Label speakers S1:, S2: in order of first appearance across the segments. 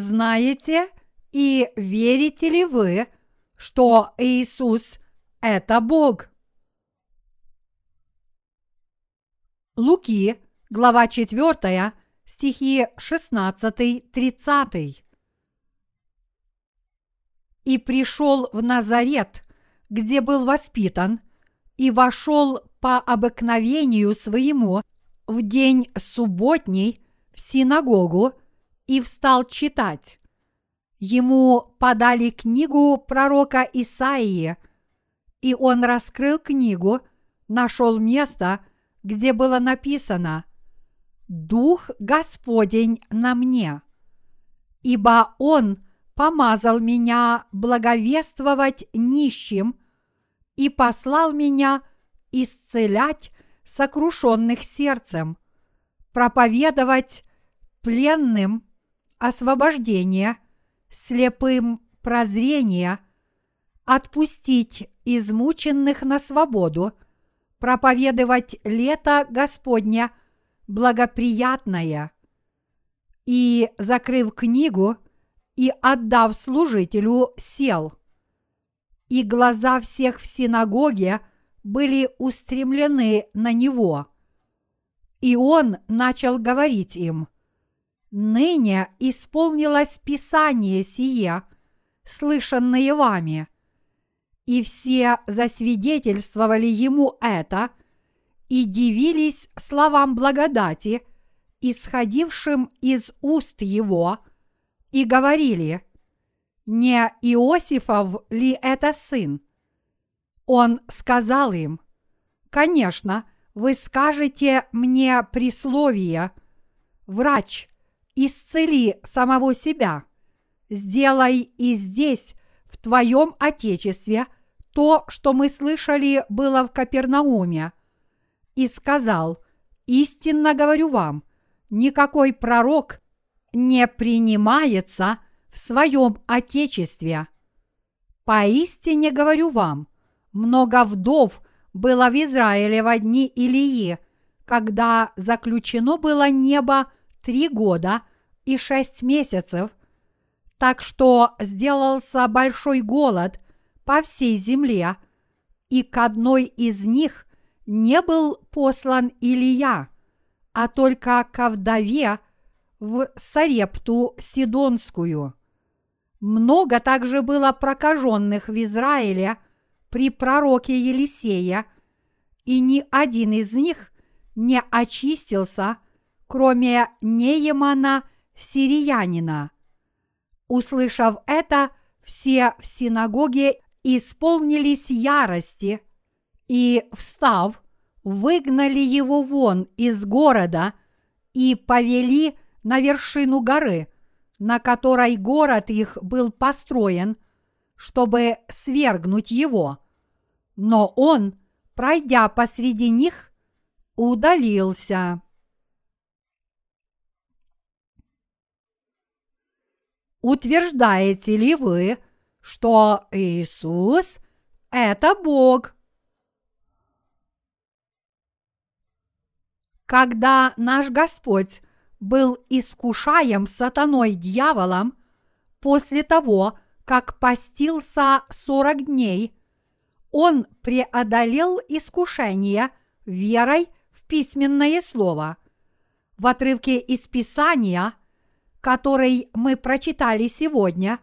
S1: знаете и верите ли вы, что Иисус – это Бог? Луки, глава 4, стихи 16-30. «И пришел в Назарет, где был воспитан, и вошел по обыкновению своему в день субботний в синагогу и встал читать. Ему подали книгу пророка Исаии, и он раскрыл книгу, нашел место, где было написано «Дух Господень на мне, ибо Он помазал меня благовествовать нищим и послал меня исцелять сокрушенных сердцем, проповедовать пленным освобождение, слепым прозрение, отпустить измученных на свободу, проповедовать лето Господня благоприятное. И, закрыв книгу и отдав служителю, сел. И глаза всех в синагоге были устремлены на него. И он начал говорить им – ныне исполнилось Писание сие, слышанное вами. И все засвидетельствовали ему это и дивились словам благодати, исходившим из уст его, и говорили, не Иосифов ли это сын? Он сказал им, конечно, вы скажете мне присловие, врач, исцели самого себя. Сделай и здесь, в твоем Отечестве, то, что мы слышали было в Капернауме. И сказал, истинно говорю вам, никакой пророк не принимается в своем Отечестве. Поистине говорю вам, много вдов было в Израиле в дни Илии, когда заключено было небо три года и шесть месяцев, так что сделался большой голод по всей земле, и к одной из них не был послан Илия, а только ко вдове в Сарепту Сидонскую. Много также было прокаженных в Израиле при пророке Елисея, и ни один из них не очистился – кроме Неемана сириянина. Услышав это, все в синагоге исполнились ярости и, встав, выгнали его вон из города и повели на вершину горы, на которой город их был построен, чтобы свергнуть его. Но он, пройдя посреди них, удалился. Утверждаете ли вы, что Иисус – это Бог? Когда наш Господь был искушаем сатаной дьяволом после того, как постился сорок дней, он преодолел искушение верой в письменное слово. В отрывке из Писания – который мы прочитали сегодня,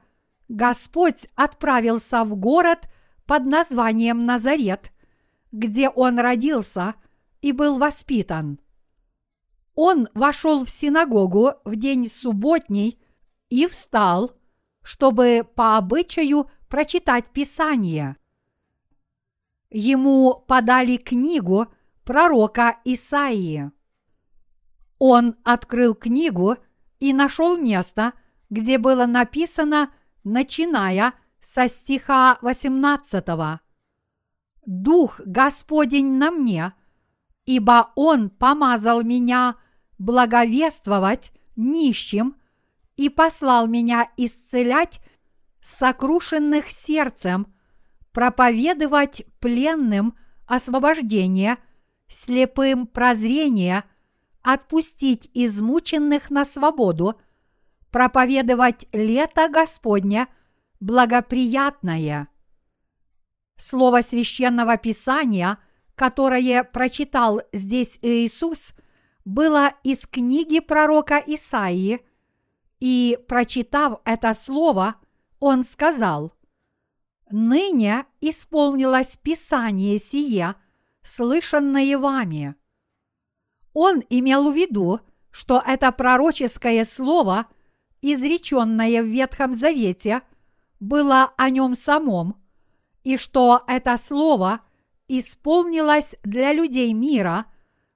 S1: Господь отправился в город под названием Назарет, где он родился и был воспитан. Он вошел в синагогу в день субботний и встал, чтобы по обычаю прочитать Писание. Ему подали книгу пророка Исаии. Он открыл книгу и нашел место, где было написано, начиная со стиха 18. «Дух Господень на мне, ибо Он помазал меня благовествовать нищим и послал меня исцелять сокрушенных сердцем, проповедовать пленным освобождение, слепым прозрение – отпустить измученных на свободу, проповедовать лето Господне благоприятное. Слово священного писания, которое прочитал здесь Иисус, было из книги пророка Исаии, и, прочитав это слово, он сказал, «Ныне исполнилось Писание сие, слышанное вами». Он имел в виду, что это пророческое слово, изреченное в Ветхом Завете, было о нем самом, и что это слово исполнилось для людей мира,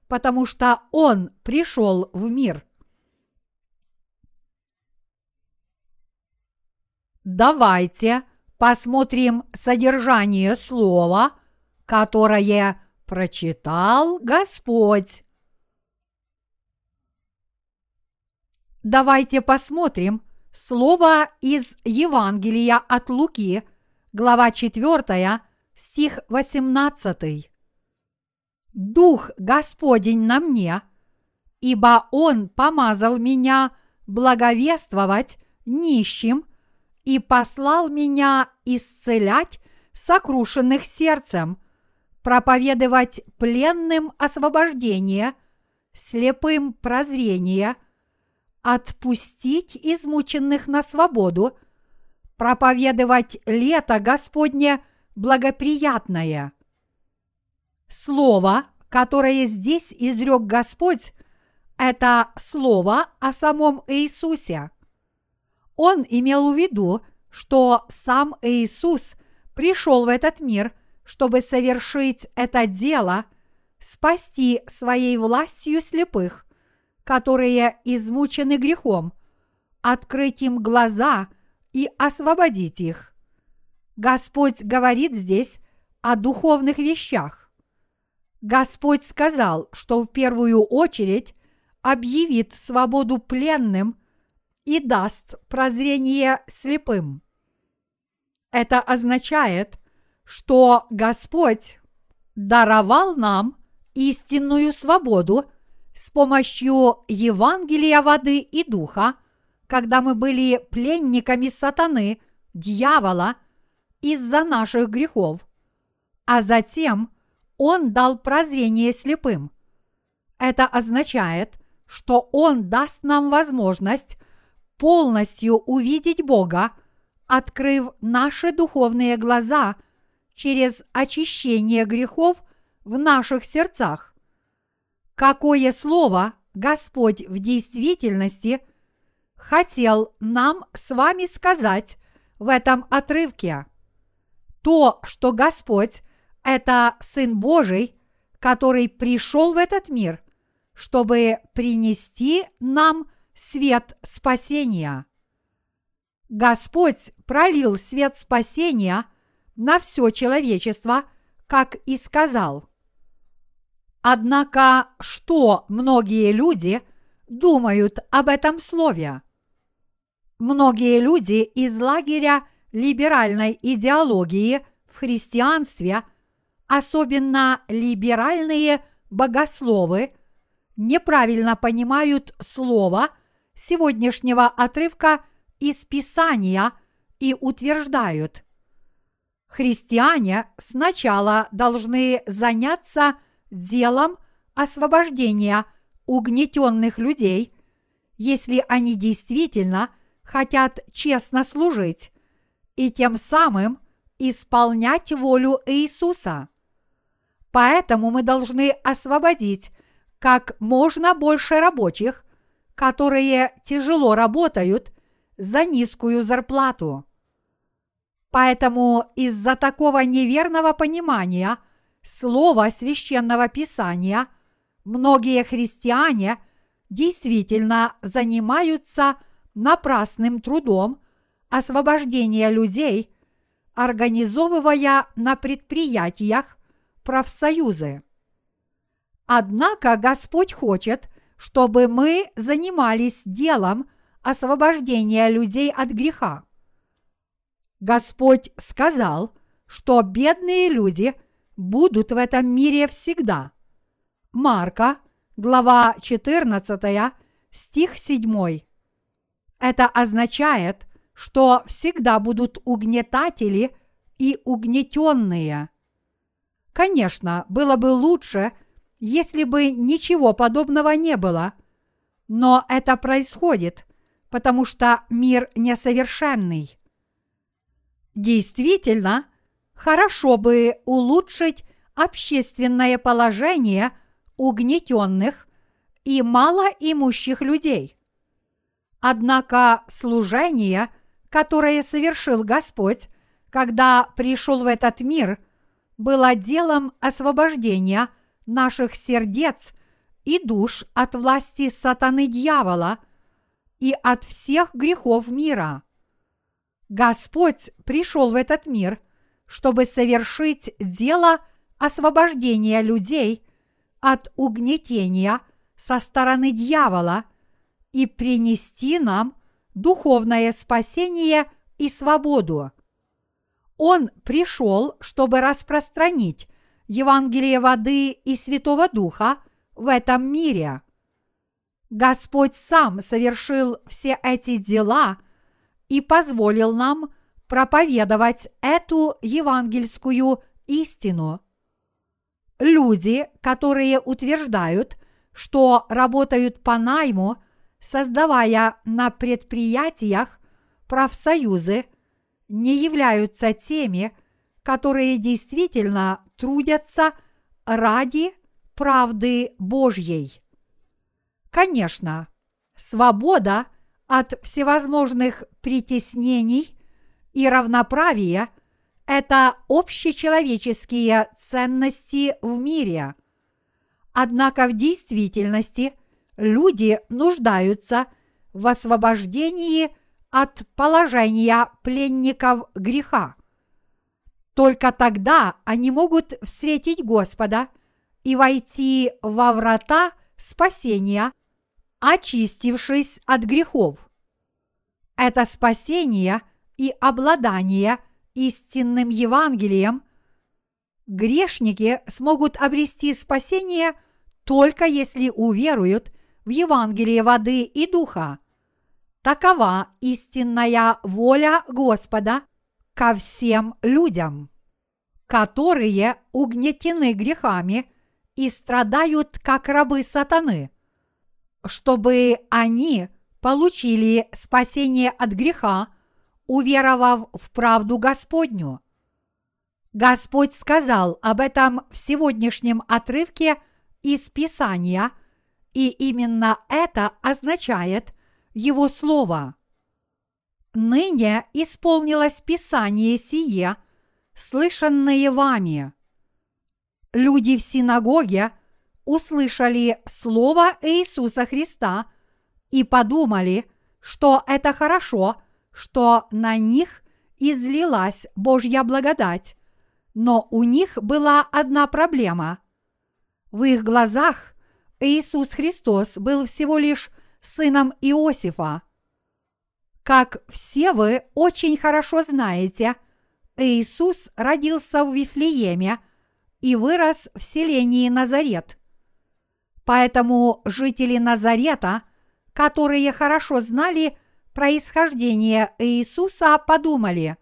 S1: потому что он пришел в мир. Давайте посмотрим содержание слова, которое прочитал Господь. Давайте посмотрим слово из Евангелия от Луки, глава 4, стих 18. Дух Господень на мне, ибо Он помазал меня благовествовать нищим и послал меня исцелять сокрушенных сердцем, проповедовать пленным освобождение, слепым прозрение – отпустить измученных на свободу, проповедовать лето Господне благоприятное. Слово, которое здесь изрек Господь, это слово о самом Иисусе. Он имел в виду, что сам Иисус пришел в этот мир, чтобы совершить это дело, спасти своей властью слепых – которые измучены грехом, открыть им глаза и освободить их. Господь говорит здесь о духовных вещах. Господь сказал, что в первую очередь объявит свободу пленным и даст прозрение слепым. Это означает, что Господь даровал нам истинную свободу с помощью Евангелия воды и духа, когда мы были пленниками сатаны, дьявола, из-за наших грехов, а затем Он дал прозрение слепым. Это означает, что Он даст нам возможность полностью увидеть Бога, открыв наши духовные глаза через очищение грехов в наших сердцах какое слово Господь в действительности хотел нам с вами сказать в этом отрывке. То, что Господь – это Сын Божий, который пришел в этот мир, чтобы принести нам свет спасения. Господь пролил свет спасения на все человечество, как и сказал – Однако, что многие люди думают об этом слове? Многие люди из лагеря либеральной идеологии в христианстве, особенно либеральные богословы, неправильно понимают слово сегодняшнего отрывка из Писания и утверждают, христиане сначала должны заняться – делом освобождения угнетенных людей, если они действительно хотят честно служить и тем самым исполнять волю Иисуса. Поэтому мы должны освободить как можно больше рабочих, которые тяжело работают за низкую зарплату. Поэтому из-за такого неверного понимания – слова священного писания, многие христиане действительно занимаются напрасным трудом освобождения людей, организовывая на предприятиях профсоюзы. Однако Господь хочет, чтобы мы занимались делом освобождения людей от греха. Господь сказал, что бедные люди – будут в этом мире всегда. Марка, глава 14, стих 7. Это означает, что всегда будут угнетатели и угнетенные. Конечно, было бы лучше, если бы ничего подобного не было, но это происходит, потому что мир несовершенный. Действительно, хорошо бы улучшить общественное положение угнетенных и малоимущих людей. Однако служение, которое совершил Господь, когда пришел в этот мир, было делом освобождения наших сердец и душ от власти сатаны дьявола и от всех грехов мира. Господь пришел в этот мир, чтобы совершить дело освобождения людей от угнетения со стороны дьявола и принести нам духовное спасение и свободу. Он пришел, чтобы распространить Евангелие воды и Святого Духа в этом мире. Господь сам совершил все эти дела и позволил нам проповедовать эту евангельскую истину. Люди, которые утверждают, что работают по найму, создавая на предприятиях профсоюзы, не являются теми, которые действительно трудятся ради правды Божьей. Конечно, свобода от всевозможных притеснений и равноправия – это общечеловеческие ценности в мире. Однако в действительности люди нуждаются в освобождении от положения пленников греха. Только тогда они могут встретить Господа и войти во врата спасения, очистившись от грехов. Это спасение и обладание – истинным Евангелием, грешники смогут обрести спасение только если уверуют в Евангелие воды и духа. Такова истинная воля Господа ко всем людям, которые угнетены грехами и страдают как рабы сатаны, чтобы они получили спасение от греха – уверовав в правду Господню. Господь сказал об этом в сегодняшнем отрывке из Писания, и именно это означает Его Слово. Ныне исполнилось Писание сие, слышанное вами. Люди в синагоге услышали Слово Иисуса Христа и подумали, что это хорошо – что на них излилась Божья благодать, но у них была одна проблема. В их глазах Иисус Христос был всего лишь сыном Иосифа. Как все вы очень хорошо знаете, Иисус родился в Вифлееме и вырос в селении Назарет. Поэтому жители Назарета, которые хорошо знали происхождение Иисуса подумали,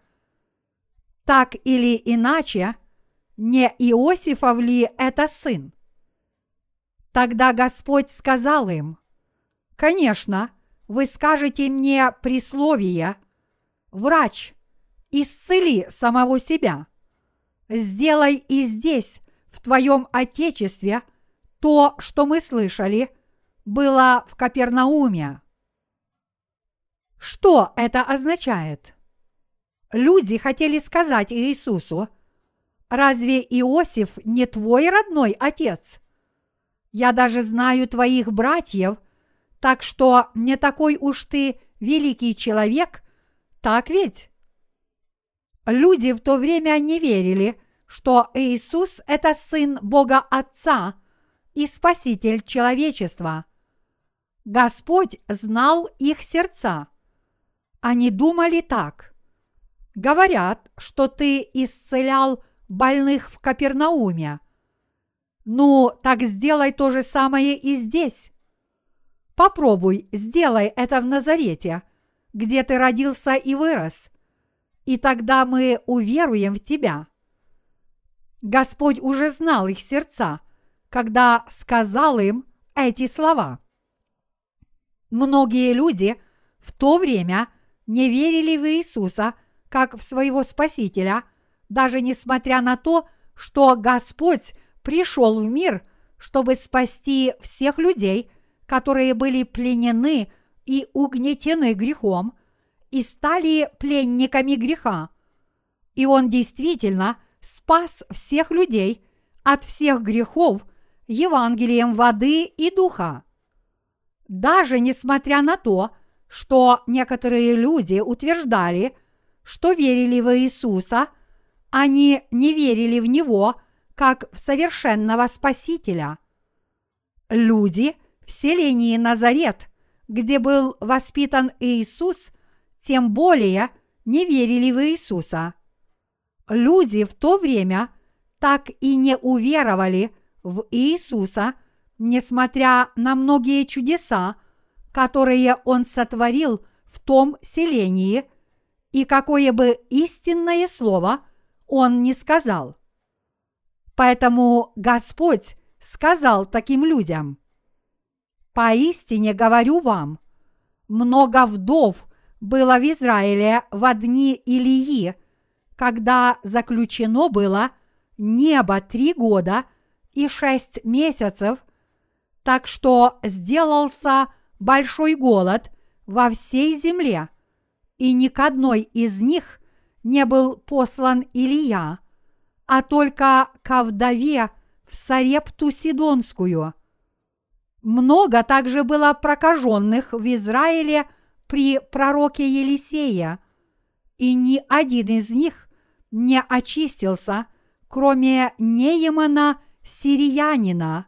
S1: так или иначе, не Иосифов ли это сын? Тогда Господь сказал им, «Конечно, вы скажете мне присловие, врач, исцели самого себя. Сделай и здесь, в твоем Отечестве, то, что мы слышали, было в Капернауме. Что это означает? Люди хотели сказать Иисусу, разве Иосиф не твой родной отец? Я даже знаю твоих братьев, так что не такой уж ты великий человек, так ведь? Люди в то время не верили, что Иисус – это сын Бога Отца и Спаситель человечества. Господь знал их сердца. Они думали так. Говорят, что ты исцелял больных в Капернауме. Ну, так сделай то же самое и здесь. Попробуй, сделай это в Назарете, где ты родился и вырос, и тогда мы уверуем в тебя. Господь уже знал их сердца, когда сказал им эти слова. Многие люди в то время не верили в Иисуса как в своего Спасителя, даже несмотря на то, что Господь пришел в мир, чтобы спасти всех людей, которые были пленены и угнетены грехом, и стали пленниками греха. И Он действительно спас всех людей от всех грехов Евангелием воды и духа. Даже несмотря на то, что некоторые люди утверждали, что верили в Иисуса, они не верили в Него как в совершенного Спасителя. Люди в селении Назарет, где был воспитан Иисус, тем более не верили в Иисуса. Люди в то время так и не уверовали в Иисуса, несмотря на многие чудеса, которые Он сотворил в том селении, и какое бы истинное слово Он не сказал. Поэтому Господь сказал таким людям, «Поистине говорю вам, много вдов было в Израиле в дни Илии, когда заключено было небо три года и шесть месяцев, так что сделался большой голод во всей земле, и ни к одной из них не был послан Илия, а только ко вдове в Сарепту Сидонскую. Много также было прокаженных в Израиле при пророке Елисея, и ни один из них не очистился, кроме Неемана Сириянина.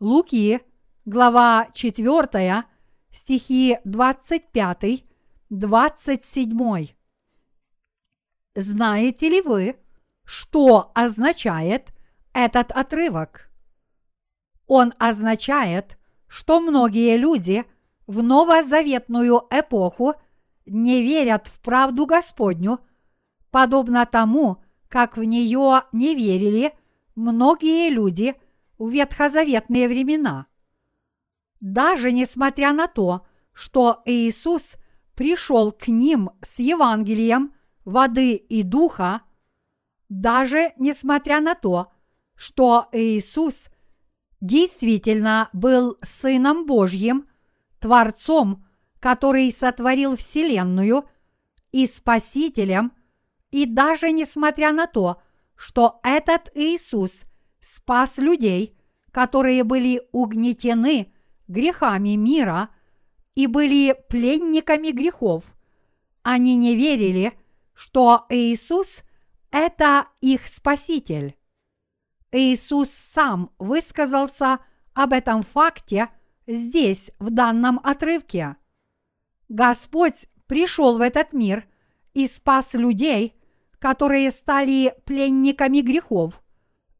S1: Луки, глава 4, стихи 25, 27. Знаете ли вы, что означает этот отрывок? Он означает, что многие люди в новозаветную эпоху не верят в правду Господню, подобно тому, как в нее не верили многие люди в ветхозаветные времена. Даже несмотря на то, что Иисус пришел к ним с Евангелием воды и духа, даже несмотря на то, что Иисус действительно был Сыном Божьим, Творцом, который сотворил Вселенную, и Спасителем, и даже несмотря на то, что этот Иисус спас людей, которые были угнетены грехами мира и были пленниками грехов, они не верили, что Иисус – это их Спаситель. Иисус сам высказался об этом факте здесь, в данном отрывке. Господь пришел в этот мир и спас людей, которые стали пленниками грехов,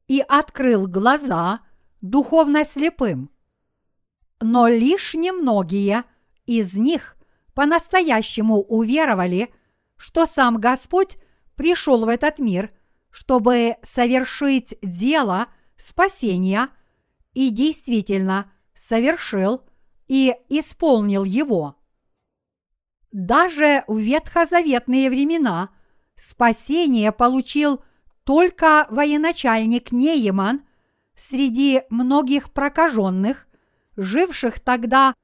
S1: и открыл глаза духовно слепым. Но лишь немногие из них по-настоящему уверовали, что сам Господь пришел в этот мир – чтобы совершить дело спасения и действительно совершил и исполнил его. Даже в ветхозаветные времена спасение получил только военачальник Нееман среди многих прокаженных, живших тогда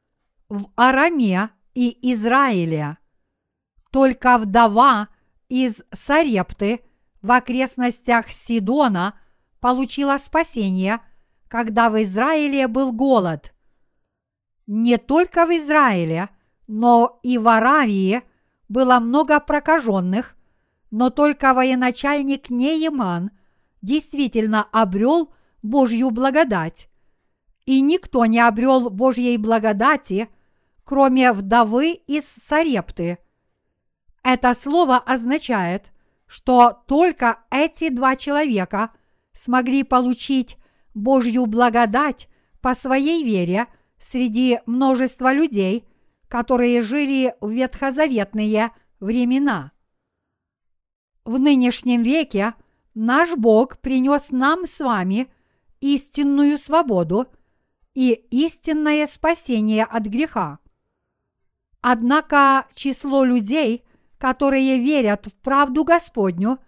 S1: в Араме и Израиле. Только вдова из Сарепты – в окрестностях Сидона получила спасение, когда в Израиле был голод. Не только в Израиле, но и в Аравии было много прокаженных, но только военачальник Нееман действительно обрел Божью благодать. И никто не обрел Божьей благодати, кроме вдовы из Сарепты. Это слово означает, что только эти два человека смогли получить Божью благодать по своей вере среди множества людей, которые жили в ветхозаветные времена. В нынешнем веке наш Бог принес нам с вами истинную свободу и истинное спасение от греха. Однако число людей, которые верят в правду Господню,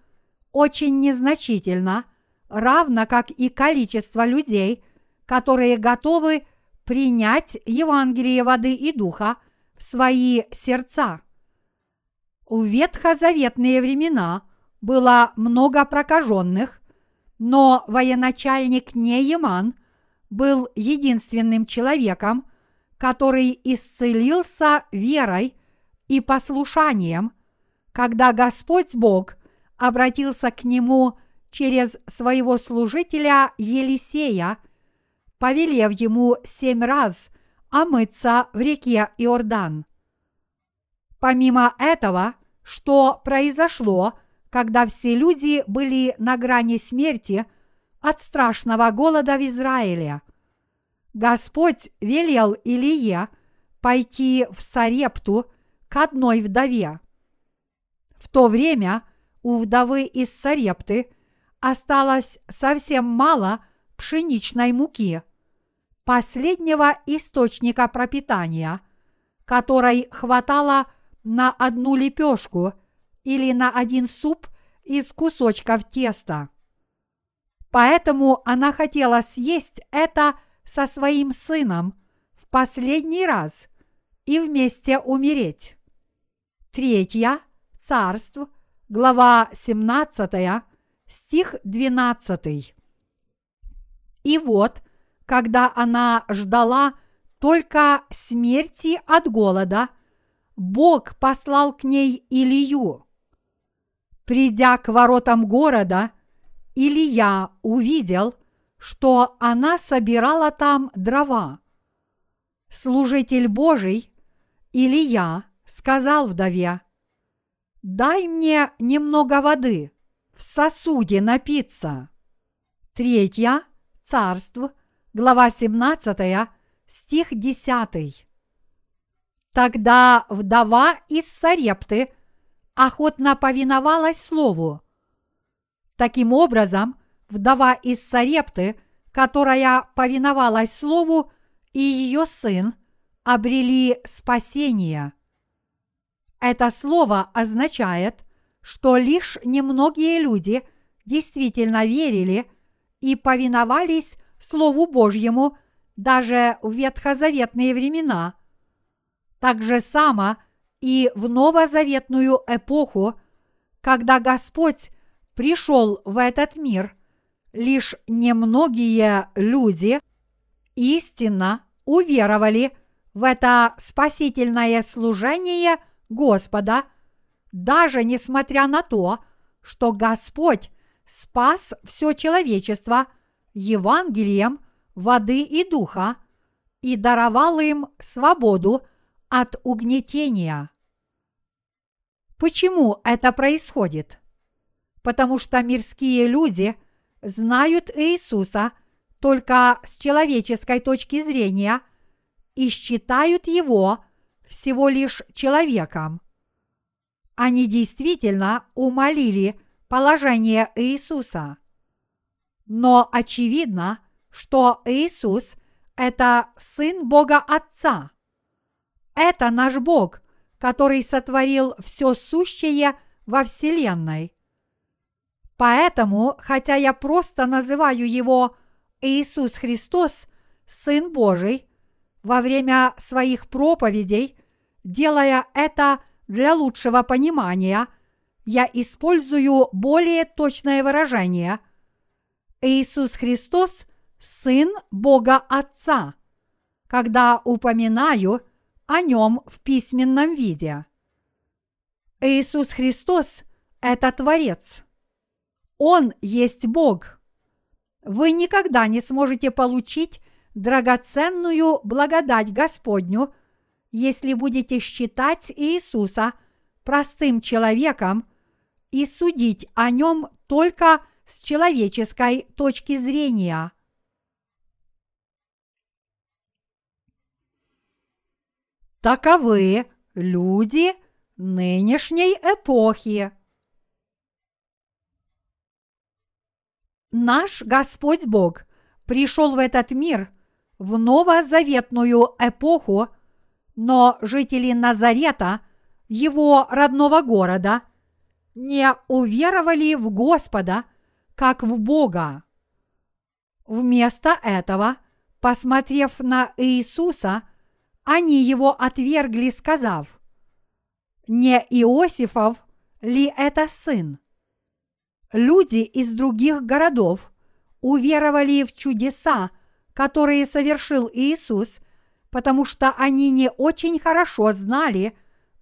S1: очень незначительно, равно как и количество людей, которые готовы принять Евангелие воды и духа в свои сердца. В ветхозаветные времена было много прокаженных, но военачальник Нееман был единственным человеком, который исцелился верой и послушанием, когда Господь Бог обратился к нему через своего служителя Елисея, повелев ему семь раз омыться в реке Иордан. Помимо этого, что произошло, когда все люди были на грани смерти от страшного голода в Израиле – Господь велел Илие пойти в Сарепту к одной вдове. В то время у вдовы из Сарепты осталось совсем мало пшеничной муки, последнего источника пропитания, которой хватало на одну лепешку или на один суп из кусочков теста. Поэтому она хотела съесть это со своим сыном в последний раз и вместе умереть. Третья, Царств, глава 17, стих 12. И вот, когда она ждала только смерти от голода, Бог послал к ней Илью. Придя к воротам города, Илья увидел, что она собирала там дрова. Служитель Божий, или я, сказал вдове, «Дай мне немного воды, в сосуде напиться». Третья, Царств, глава 17, стих 10. Тогда вдова из Сарепты охотно повиновалась слову. Таким образом, вдова из Сарепты, которая повиновалась слову, и ее сын обрели спасение. Это слово означает, что лишь немногие люди действительно верили и повиновались Слову Божьему даже в ветхозаветные времена. Так же само и в новозаветную эпоху, когда Господь пришел в этот мир – лишь немногие люди истинно уверовали в это спасительное служение Господа, даже несмотря на то, что Господь спас все человечество Евангелием воды и духа и даровал им свободу от угнетения. Почему это происходит? Потому что мирские люди знают Иисуса только с человеческой точки зрения и считают его всего лишь человеком. Они действительно умолили положение Иисуса. Но очевидно, что Иисус – это Сын Бога Отца. Это наш Бог, который сотворил все сущее во Вселенной. Поэтому, хотя я просто называю его Иисус Христос, Сын Божий, во время своих проповедей, делая это для лучшего понимания, я использую более точное выражение. Иисус Христос – Сын Бога Отца, когда упоминаю о нем в письменном виде. Иисус Христос – это Творец – он есть Бог. Вы никогда не сможете получить драгоценную благодать Господню, если будете считать Иисуса простым человеком и судить о нем только с человеческой точки зрения. Таковы люди нынешней эпохи. Наш Господь Бог пришел в этот мир в новозаветную эпоху, но жители Назарета, его родного города, не уверовали в Господа, как в Бога. Вместо этого, посмотрев на Иисуса, они его отвергли, сказав, «Не Иосифов ли это сын?» Люди из других городов уверовали в чудеса, которые совершил Иисус, потому что они не очень хорошо знали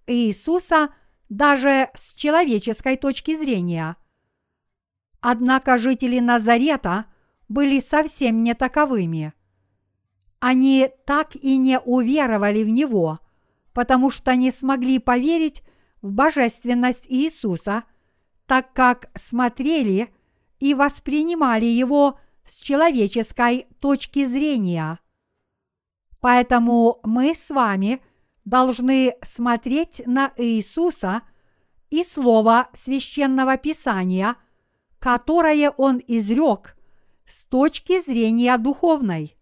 S1: Иисуса даже с человеческой точки зрения. Однако жители Назарета были совсем не таковыми. Они так и не уверовали в Него, потому что не смогли поверить в божественность Иисуса, так как смотрели и воспринимали Его с человеческой точки зрения. Поэтому мы с вами должны смотреть на Иисуса и Слово священного Писания, которое Он изрек с точки зрения духовной.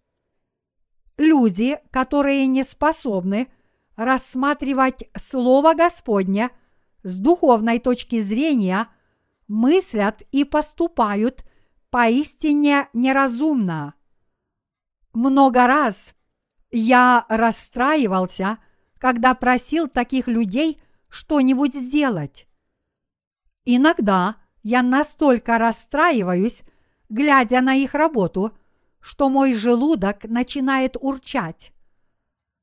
S1: Люди, которые не способны рассматривать Слово Господне с духовной точки зрения, мыслят и поступают поистине неразумно. Много раз я расстраивался, когда просил таких людей что-нибудь сделать. Иногда я настолько расстраиваюсь, глядя на их работу, что мой желудок начинает урчать.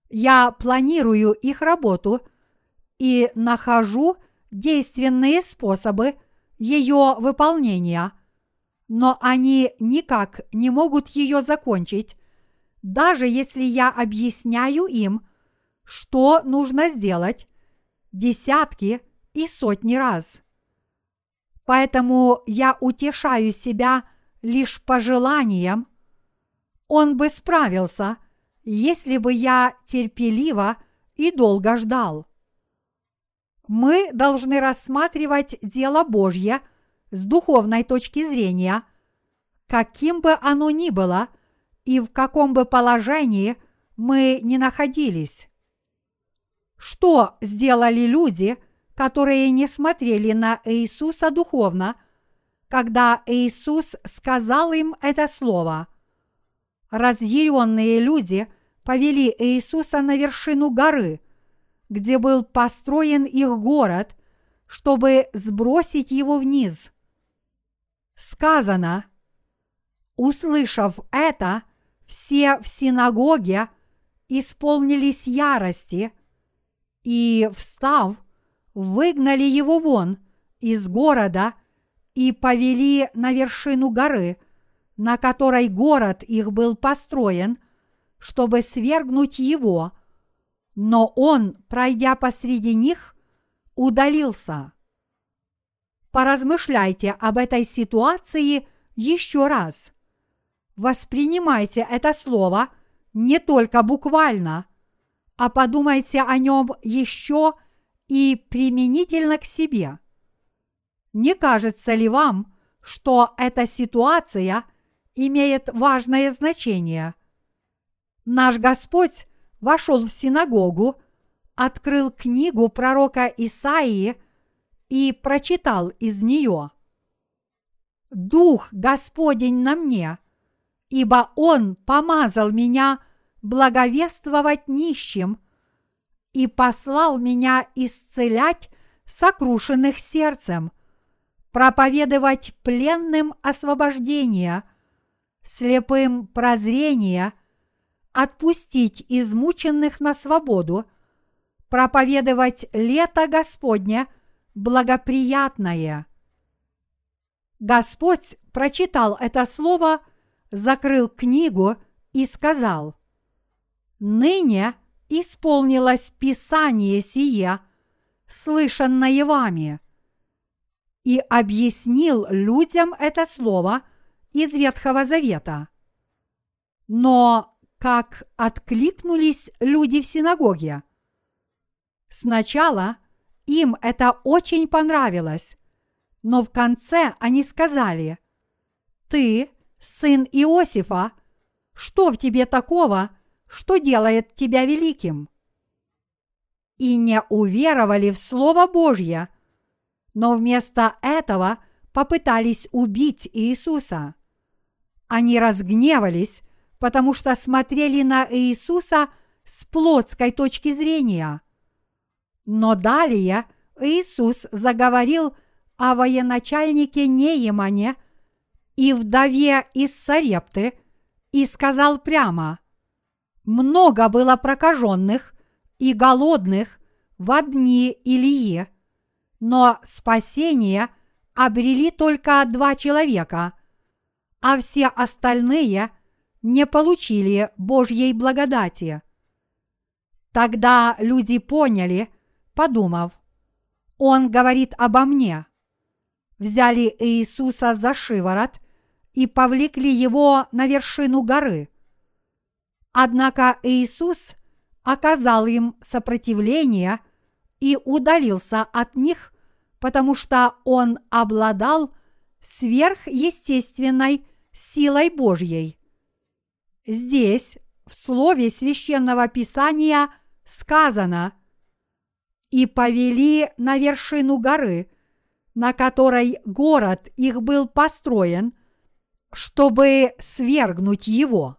S1: Я планирую их работу и нахожу действенные способы ее выполнения, но они никак не могут ее закончить, даже если я объясняю им, что нужно сделать десятки и сотни раз. Поэтому я утешаю себя лишь пожеланием – он бы справился, если бы я терпеливо и долго ждал. Мы должны рассматривать дело Божье с духовной точки зрения, каким бы оно ни было и в каком бы положении мы ни находились. Что сделали люди, которые не смотрели на Иисуса духовно, когда Иисус сказал им это слово – разъяренные люди повели Иисуса на вершину горы, где был построен их город, чтобы сбросить его вниз. Сказано, услышав это, все в синагоге исполнились ярости и, встав, выгнали его вон из города и повели на вершину горы – на которой город их был построен, чтобы свергнуть его, но он, пройдя посреди них, удалился. Поразмышляйте об этой ситуации еще раз. Воспринимайте это слово не только буквально, а подумайте о нем еще и применительно к себе. Не кажется ли вам, что эта ситуация – имеет важное значение. Наш Господь вошел в синагогу, открыл книгу пророка Исаии и прочитал из нее. Дух Господень на мне, ибо Он помазал меня благовествовать нищим и послал меня исцелять сокрушенных сердцем, проповедовать пленным освобождение – слепым прозрение, отпустить измученных на свободу, проповедовать лето Господне благоприятное. Господь прочитал это слово, закрыл книгу и сказал, «Ныне исполнилось Писание сие, слышанное вами» и объяснил людям это слово – из Ветхого Завета. Но как откликнулись люди в синагоге? Сначала им это очень понравилось, но в конце они сказали, «Ты, сын Иосифа, что в тебе такого, что делает тебя великим?» И не уверовали в Слово Божье, но вместо этого попытались убить Иисуса. Они разгневались, потому что смотрели на Иисуса с плотской точки зрения. Но далее Иисус заговорил о военачальнике Неемане и вдове из Сарепты и сказал прямо, «Много было прокаженных и голодных в дни Илии, но спасение обрели только два человека, а все остальные не получили Божьей благодати. Тогда люди поняли, подумав, он говорит обо мне. Взяли Иисуса за шиворот и повлекли его на вершину горы. Однако Иисус оказал им сопротивление и удалился от них, потому что он обладал сверхъестественной силой Божьей. Здесь, в слове священного писания, сказано «И повели на вершину горы, на которой город их был построен, чтобы свергнуть его».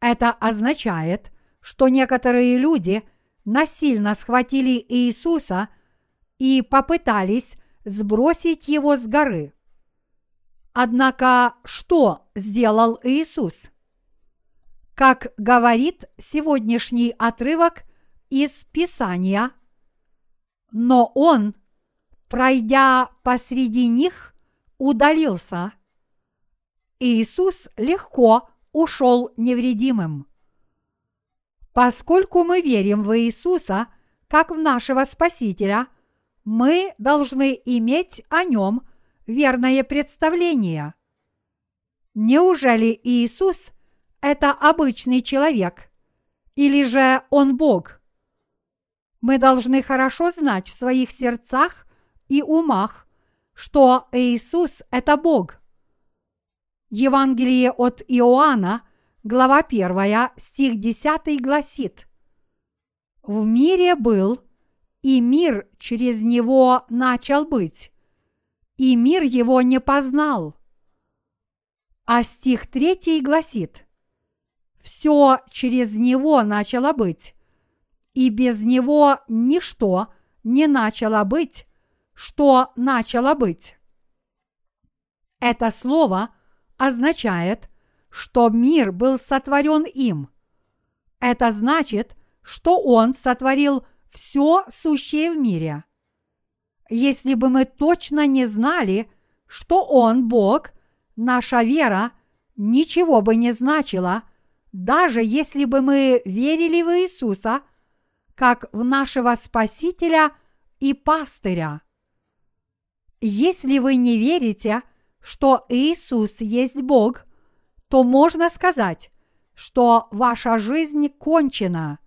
S1: Это означает, что некоторые люди насильно схватили Иисуса и попытались сбросить его с горы. Однако что сделал Иисус? Как говорит сегодняшний отрывок из Писания, но Он, пройдя посреди них, удалился. Иисус легко ушел невредимым. Поскольку мы верим в Иисуса как в нашего Спасителя, мы должны иметь о нем верное представление. Неужели Иисус – это обычный человек? Или же Он Бог? Мы должны хорошо знать в своих сердцах и умах, что Иисус – это Бог. Евангелие от Иоанна, глава 1, стих 10 гласит «В мире был, и мир через него начал быть, и мир его не познал». А стих 3 гласит «Все через него начало быть, и без него ничто не начало быть, что начало быть». Это слово означает, что мир был сотворен им. Это значит, что он сотворил все сущее в мире. Если бы мы точно не знали, что Он Бог, наша вера ничего бы не значила, даже если бы мы верили в Иисуса как в нашего Спасителя и пастыря. Если вы не верите – что Иисус есть Бог, то можно сказать, что ваша жизнь кончена.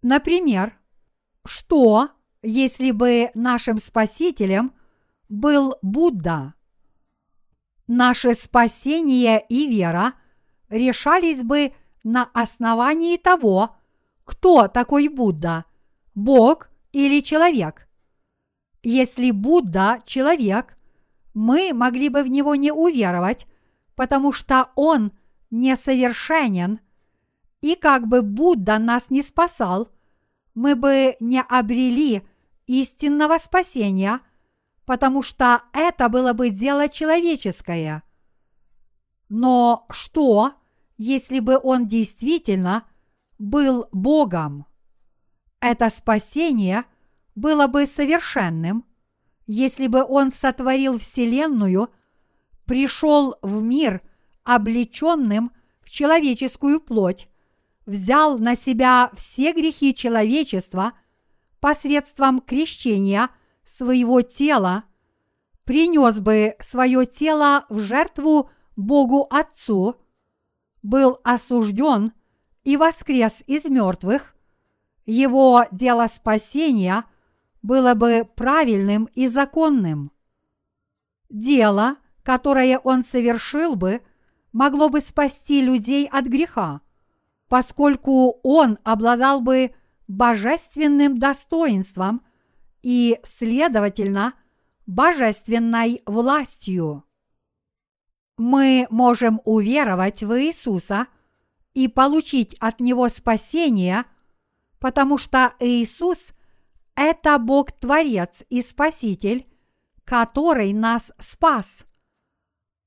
S1: Например, что, если бы нашим Спасителем был Будда? Наше спасение и вера решались бы на основании того, кто такой Будда, Бог или человек. Если Будда – человек, мы могли бы в него не уверовать, потому что он несовершенен, и как бы Будда нас не спасал, мы бы не обрели истинного спасения, потому что это было бы дело человеческое. Но что, если бы он действительно был Богом? Это спасение было бы совершенным, если бы Он сотворил Вселенную, пришел в мир облеченным в человеческую плоть, взял на себя все грехи человечества посредством крещения своего тела, принес бы свое тело в жертву Богу Отцу, был осужден и воскрес из мертвых, его дело спасения было бы правильным и законным. Дело, которое он совершил бы, могло бы спасти людей от греха, поскольку он обладал бы божественным достоинством и, следовательно, божественной властью. Мы можем уверовать в Иисуса и получить от Него спасение, потому что Иисус – это Бог-творец и Спаситель, который нас спас.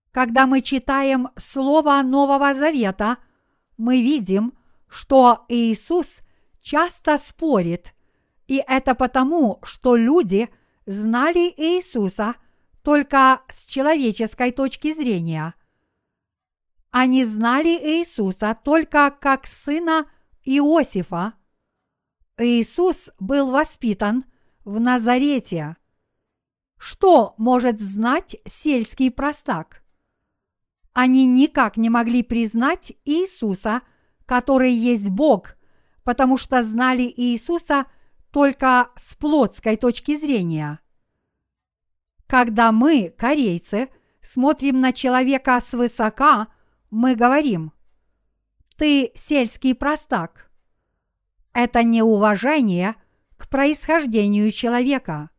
S1: Когда мы читаем Слово Нового Завета, мы видим, что Иисус часто спорит, и это потому, что люди знали Иисуса только с человеческой точки зрения. Они знали Иисуса только как сына Иосифа. Иисус был воспитан в Назарете. Что может знать сельский простак? Они никак не могли признать Иисуса, который есть Бог, потому что знали Иисуса только с плотской точки зрения. Когда мы, корейцы, смотрим на человека свысока, мы говорим «ты сельский простак». Это неуважение к происхождению человека.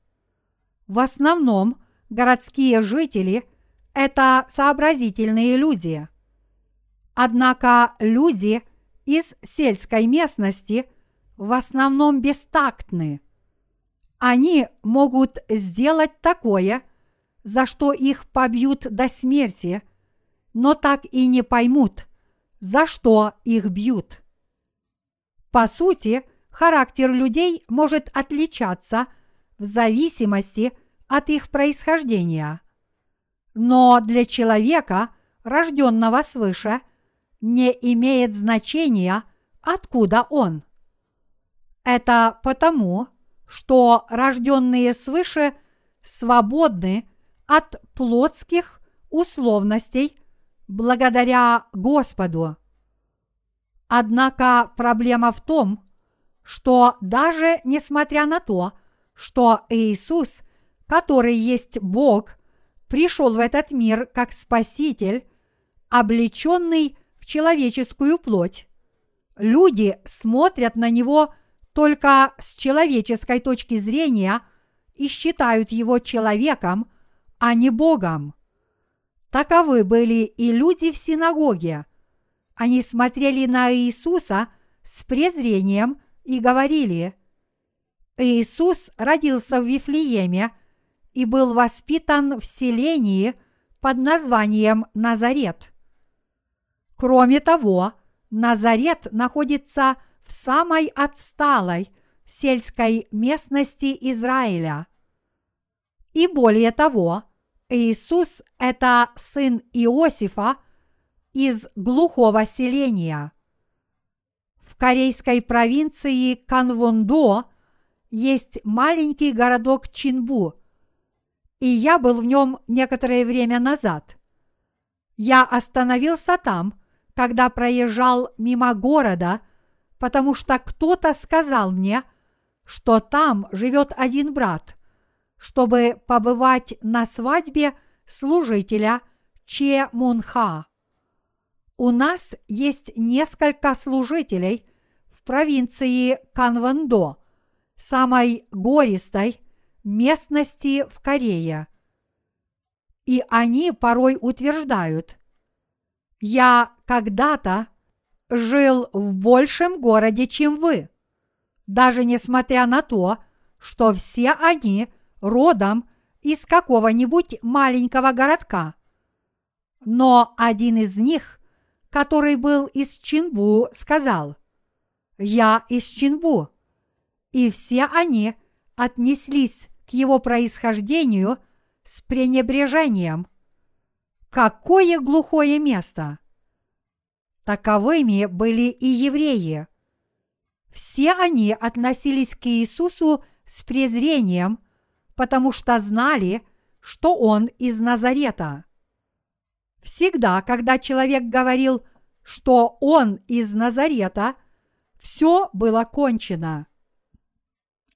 S1: В основном городские жители – это сообразительные люди. Однако люди из сельской местности в основном бестактны. Они могут сделать такое, за что их побьют до смерти, но так и не поймут, за что их бьют. По сути, характер людей может отличаться в зависимости от их происхождения. Но для человека, рожденного свыше, не имеет значения, откуда он. Это потому, что рожденные свыше свободны от плотских условностей благодаря Господу. Однако проблема в том, что даже несмотря на то, что Иисус, который есть Бог – пришел в этот мир как Спаситель, облеченный в человеческую плоть. Люди смотрят на него только с человеческой точки зрения и считают его человеком, а не Богом. Таковы были и люди в синагоге. Они смотрели на Иисуса с презрением и говорили, «Иисус родился в Вифлееме – и был воспитан в селении под названием Назарет. Кроме того, Назарет находится в самой отсталой сельской местности Израиля. И более того, Иисус – это сын Иосифа из глухого селения. В корейской провинции Канвондо есть маленький городок Чинбу – и я был в нем некоторое время назад. Я остановился там, когда проезжал мимо города, потому что кто-то сказал мне, что там живет один брат, чтобы побывать на свадьбе служителя Че Мунха. У нас есть несколько служителей в провинции Канвандо, самой гористой местности в Корее. И они порой утверждают, я когда-то жил в большем городе, чем вы, даже несмотря на то, что все они родом из какого-нибудь маленького городка. Но один из них, который был из Чинбу, сказал, «Я из Чинбу». И все они отнеслись к его происхождению с пренебрежением. Какое глухое место! Таковыми были и евреи. Все они относились к Иисусу с презрением, потому что знали, что он из Назарета. Всегда, когда человек говорил, что он из Назарета, все было кончено –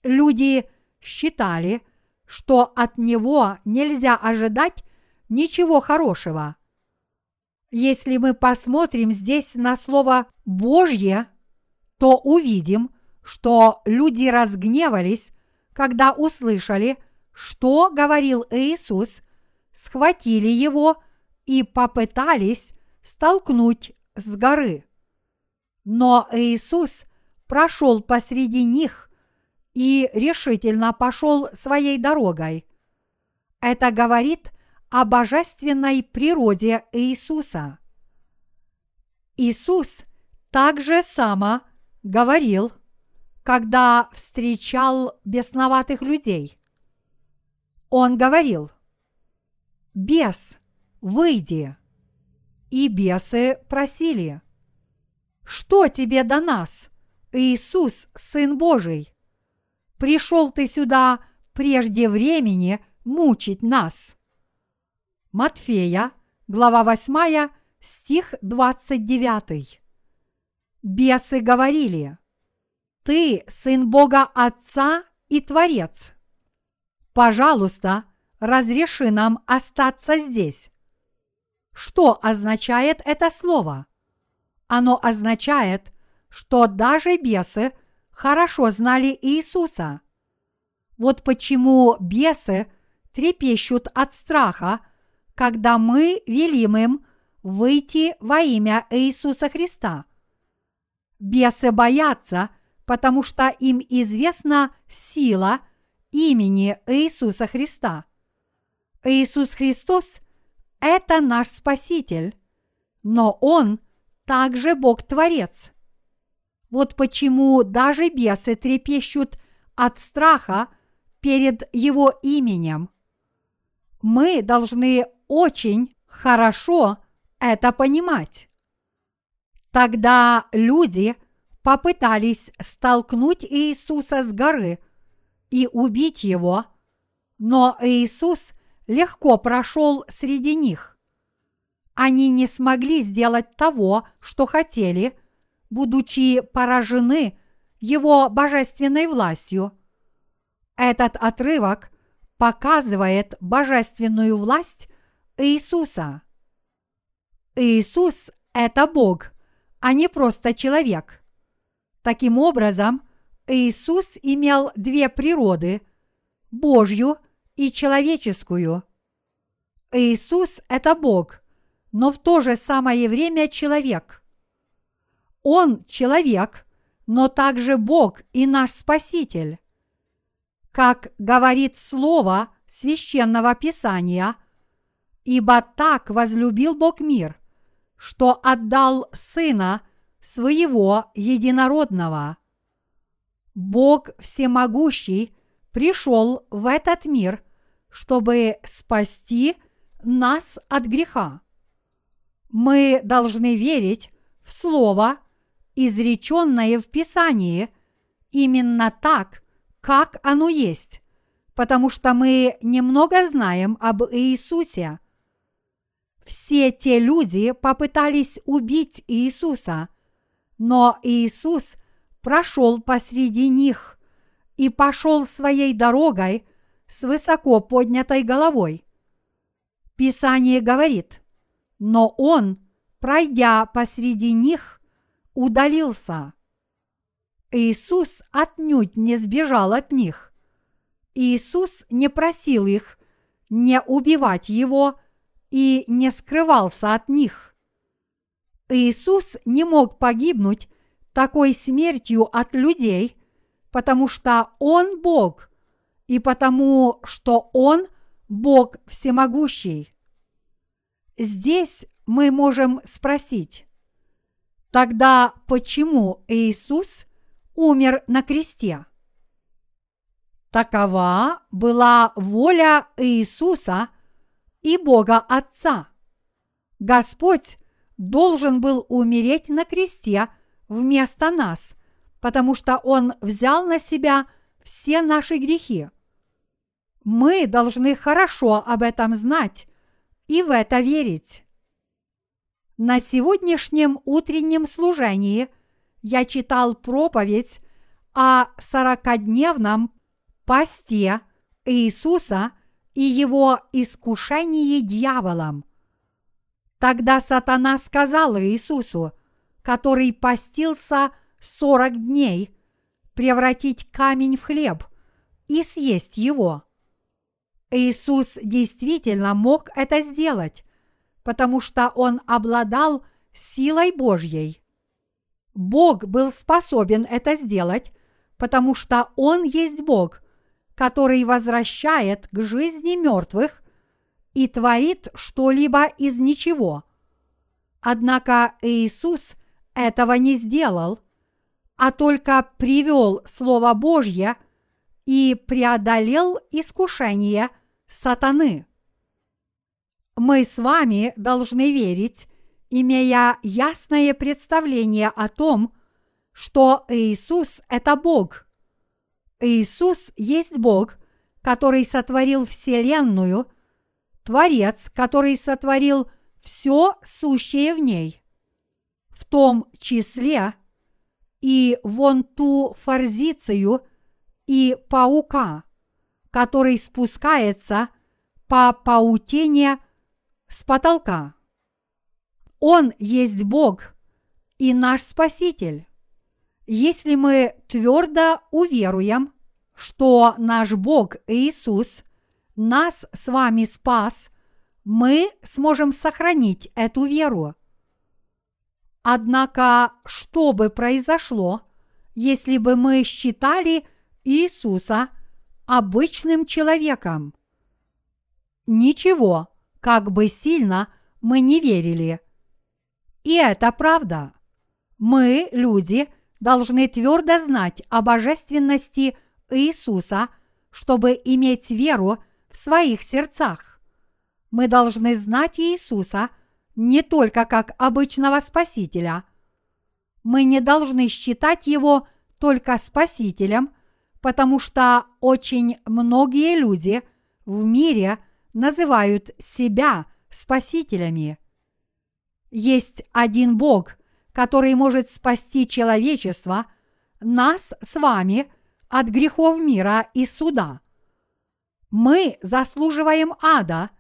S1: Люди считали, что от него нельзя ожидать ничего хорошего. Если мы посмотрим здесь на слово Божье, то увидим, что люди разгневались, когда услышали, что говорил Иисус, схватили его и попытались столкнуть с горы. Но Иисус прошел посреди них и решительно пошел своей дорогой. Это говорит о божественной природе Иисуса. Иисус также само говорил, когда встречал бесноватых людей. Он говорил, «Бес, выйди!» И бесы просили, «Что тебе до нас, Иисус, Сын Божий? Пришел ты сюда прежде времени мучить нас». Матфея, глава 8, стих 29. Бесы говорили, «Ты сын Бога Отца и Творец. Пожалуйста, разреши нам остаться здесь». Что означает это слово? Оно означает, что даже бесы хорошо знали Иисуса. Вот почему бесы трепещут от страха – когда мы велим им выйти во имя Иисуса Христа. Бесы боятся, потому что им известна сила имени Иисуса Христа. Иисус Христос – это наш Спаситель, но Он также Бог-творец. Вот почему даже бесы трепещут от страха перед Его именем. Мы должны очень хорошо это понимать. Тогда люди попытались столкнуть Иисуса с горы и убить его, но Иисус легко прошел среди них. Они не смогли сделать того, что хотели, будучи поражены его божественной властью. Этот отрывок показывает божественную власть Иисуса. Иисус – это Бог, а не просто человек. Таким образом, Иисус имел две природы – Божью и человеческую. Иисус – это Бог, но в то же самое время человек. Он человек, но также Бог и наш Спаситель. Как говорит Слово священного Писания – Ибо так возлюбил Бог мир, что отдал Сына Своего Единородного. Бог Всемогущий пришел в этот мир, чтобы спасти нас от греха. Мы должны верить в Слово, изреченное в Писании, именно так, как оно есть, потому что мы немного знаем об Иисусе – все те люди попытались убить Иисуса, но Иисус прошел посреди них и пошел своей дорогой с высоко поднятой головой. Писание говорит, но он, пройдя посреди них, удалился. Иисус отнюдь не сбежал от них. Иисус не просил их не убивать его и не скрывался от них. Иисус не мог погибнуть такой смертью от людей, потому что Он Бог, и потому что Он Бог всемогущий. Здесь мы можем спросить, тогда почему Иисус умер на кресте? Такова была воля Иисуса – и Бога Отца. Господь должен был умереть на кресте вместо нас, потому что Он взял на себя все наши грехи. Мы должны хорошо об этом знать и в это верить. На сегодняшнем утреннем служении я читал проповедь о сорокадневном посте Иисуса и его искушении дьяволом. Тогда сатана сказал Иисусу, который постился сорок дней, превратить камень в хлеб и съесть его. Иисус действительно мог это сделать, потому что он обладал силой Божьей. Бог был способен это сделать, потому что Он есть Бог, который возвращает к жизни мертвых и творит что-либо из ничего. Однако Иисус этого не сделал, а только привел Слово Божье и преодолел искушение сатаны. Мы с вами должны верить, имея ясное представление о том, что Иисус – это Бог. Иисус есть Бог, который сотворил Вселенную, Творец, который сотворил все сущее в ней, в том числе и вон ту форзицию и паука, который спускается по паутине с потолка. Он есть Бог и наш Спаситель. Если мы твердо уверуем, что наш Бог Иисус нас с вами спас, мы сможем сохранить эту веру. Однако, что бы произошло, если бы мы считали Иисуса обычным человеком? Ничего, как бы сильно мы не верили. И это правда. Мы, люди, должны твердо знать о божественности Иисуса, чтобы иметь веру в своих сердцах. Мы должны знать Иисуса не только как обычного Спасителя. Мы не должны считать Его только Спасителем, потому что очень многие люди в мире называют себя Спасителями. Есть один Бог, который может спасти человечество, нас с вами от грехов мира и суда. Мы заслуживаем ада,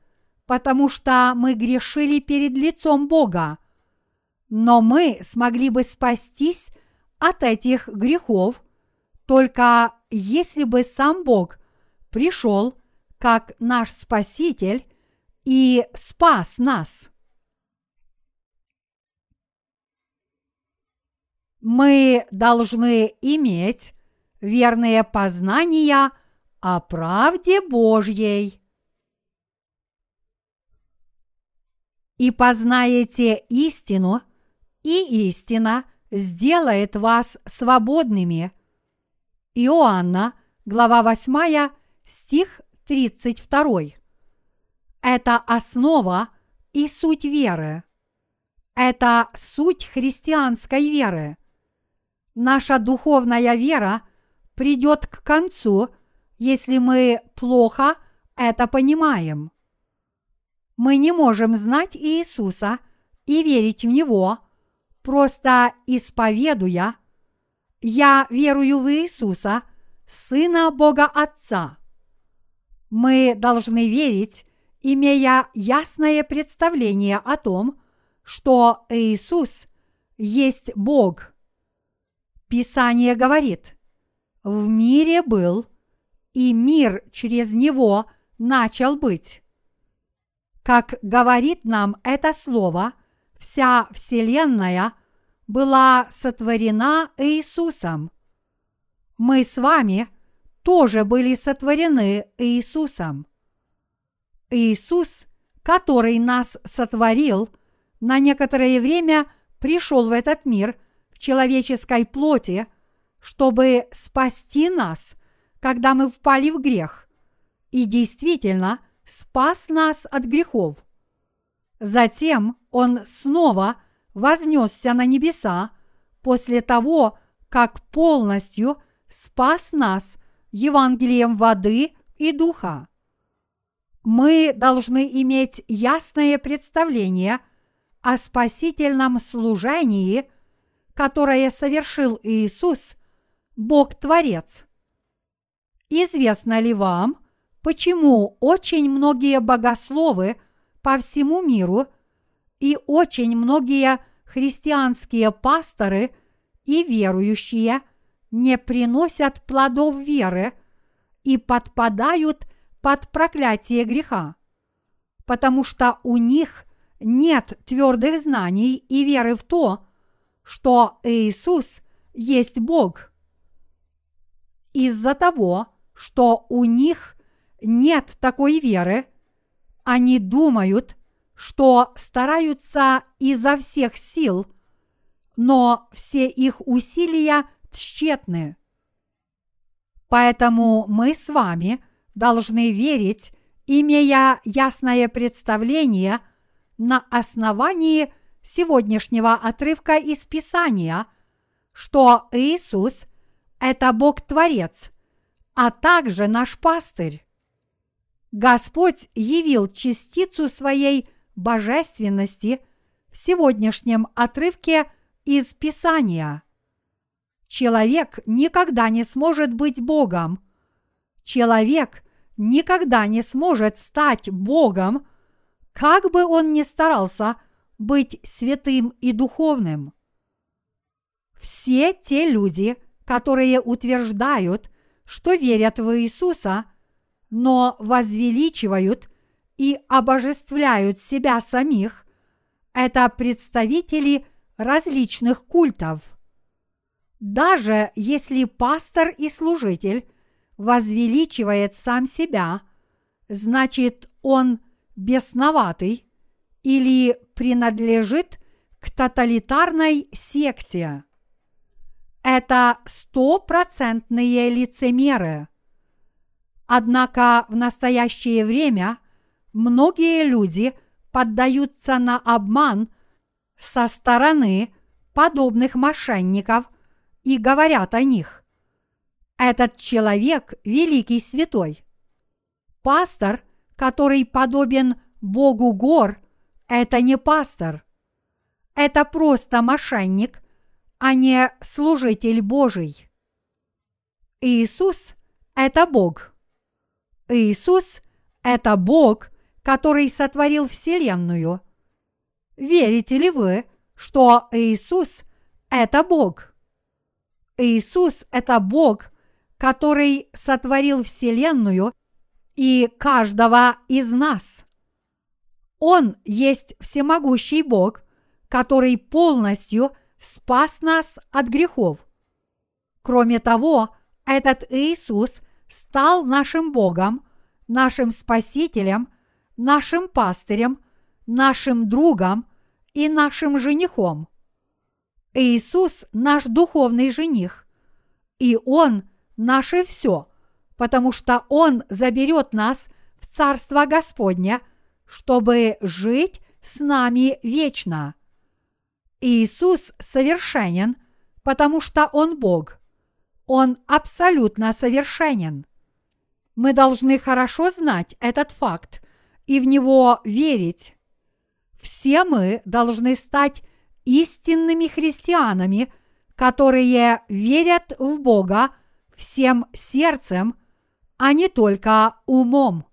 S1: потому что мы грешили перед лицом Бога, но мы смогли бы спастись от этих грехов, только если бы сам Бог пришел как наш Спаситель и спас нас. Мы должны иметь верные познания о правде Божьей. И познаете истину, и истина сделает вас свободными. Иоанна, глава 8, стих 32. Это основа и суть веры. Это суть христианской веры – наша духовная вера придет к концу, если мы плохо это понимаем. Мы не можем знать Иисуса и верить в Него, просто исповедуя «Я верую в Иисуса, Сына Бога Отца». Мы должны верить, имея ясное представление о том, что Иисус есть Бог – Писание говорит, в мире был, и мир через него начал быть. Как говорит нам это слово, вся Вселенная была сотворена Иисусом. Мы с вами тоже были сотворены Иисусом. Иисус, который нас сотворил, на некоторое время пришел в этот мир – человеческой плоти, чтобы спасти нас, когда мы впали в грех, и действительно спас нас от грехов. Затем Он снова вознесся на небеса после того, как полностью спас нас Евангелием воды и духа. Мы должны иметь ясное представление о спасительном служении – которое совершил Иисус, Бог-творец. Известно ли вам, почему очень многие богословы по всему миру и очень многие христианские пасторы и верующие не приносят плодов веры и подпадают под проклятие греха, потому что у них нет твердых знаний и веры в то, что Иисус есть Бог. Из-за того, что у них нет такой веры, они думают, что стараются изо всех сил, но все их усилия тщетны. Поэтому мы с вами должны верить, имея ясное представление на основании сегодняшнего отрывка из Писания, что Иисус – это Бог-творец, а также наш пастырь. Господь явил частицу своей божественности в сегодняшнем отрывке из Писания. Человек никогда не сможет быть Богом. Человек никогда не сможет стать Богом, как бы он ни старался быть святым и духовным. Все те люди, которые утверждают, что верят в Иисуса, но возвеличивают и обожествляют себя самих, это представители различных культов. Даже если пастор и служитель возвеличивает сам себя, значит он бесноватый или принадлежит к тоталитарной секте. Это стопроцентные лицемеры. Однако в настоящее время многие люди поддаются на обман со стороны подобных мошенников и говорят о них. Этот человек – великий святой. Пастор, который подобен Богу гор, это не пастор. Это просто мошенник, а не служитель Божий. Иисус – это Бог. Иисус – это Бог, который сотворил Вселенную. Верите ли вы, что Иисус – это Бог? Иисус – это Бог, который сотворил Вселенную и каждого из нас. Он есть всемогущий Бог, который полностью спас нас от грехов. Кроме того, этот Иисус стал нашим Богом, нашим Спасителем, нашим пастырем, нашим другом и нашим женихом. Иисус – наш духовный жених, и Он – наше все, потому что Он заберет нас в Царство Господне – чтобы жить с нами вечно. Иисус совершенен, потому что Он Бог. Он абсолютно совершенен. Мы должны хорошо знать этот факт и в него верить. Все мы должны стать истинными христианами, которые верят в Бога всем сердцем, а не только умом.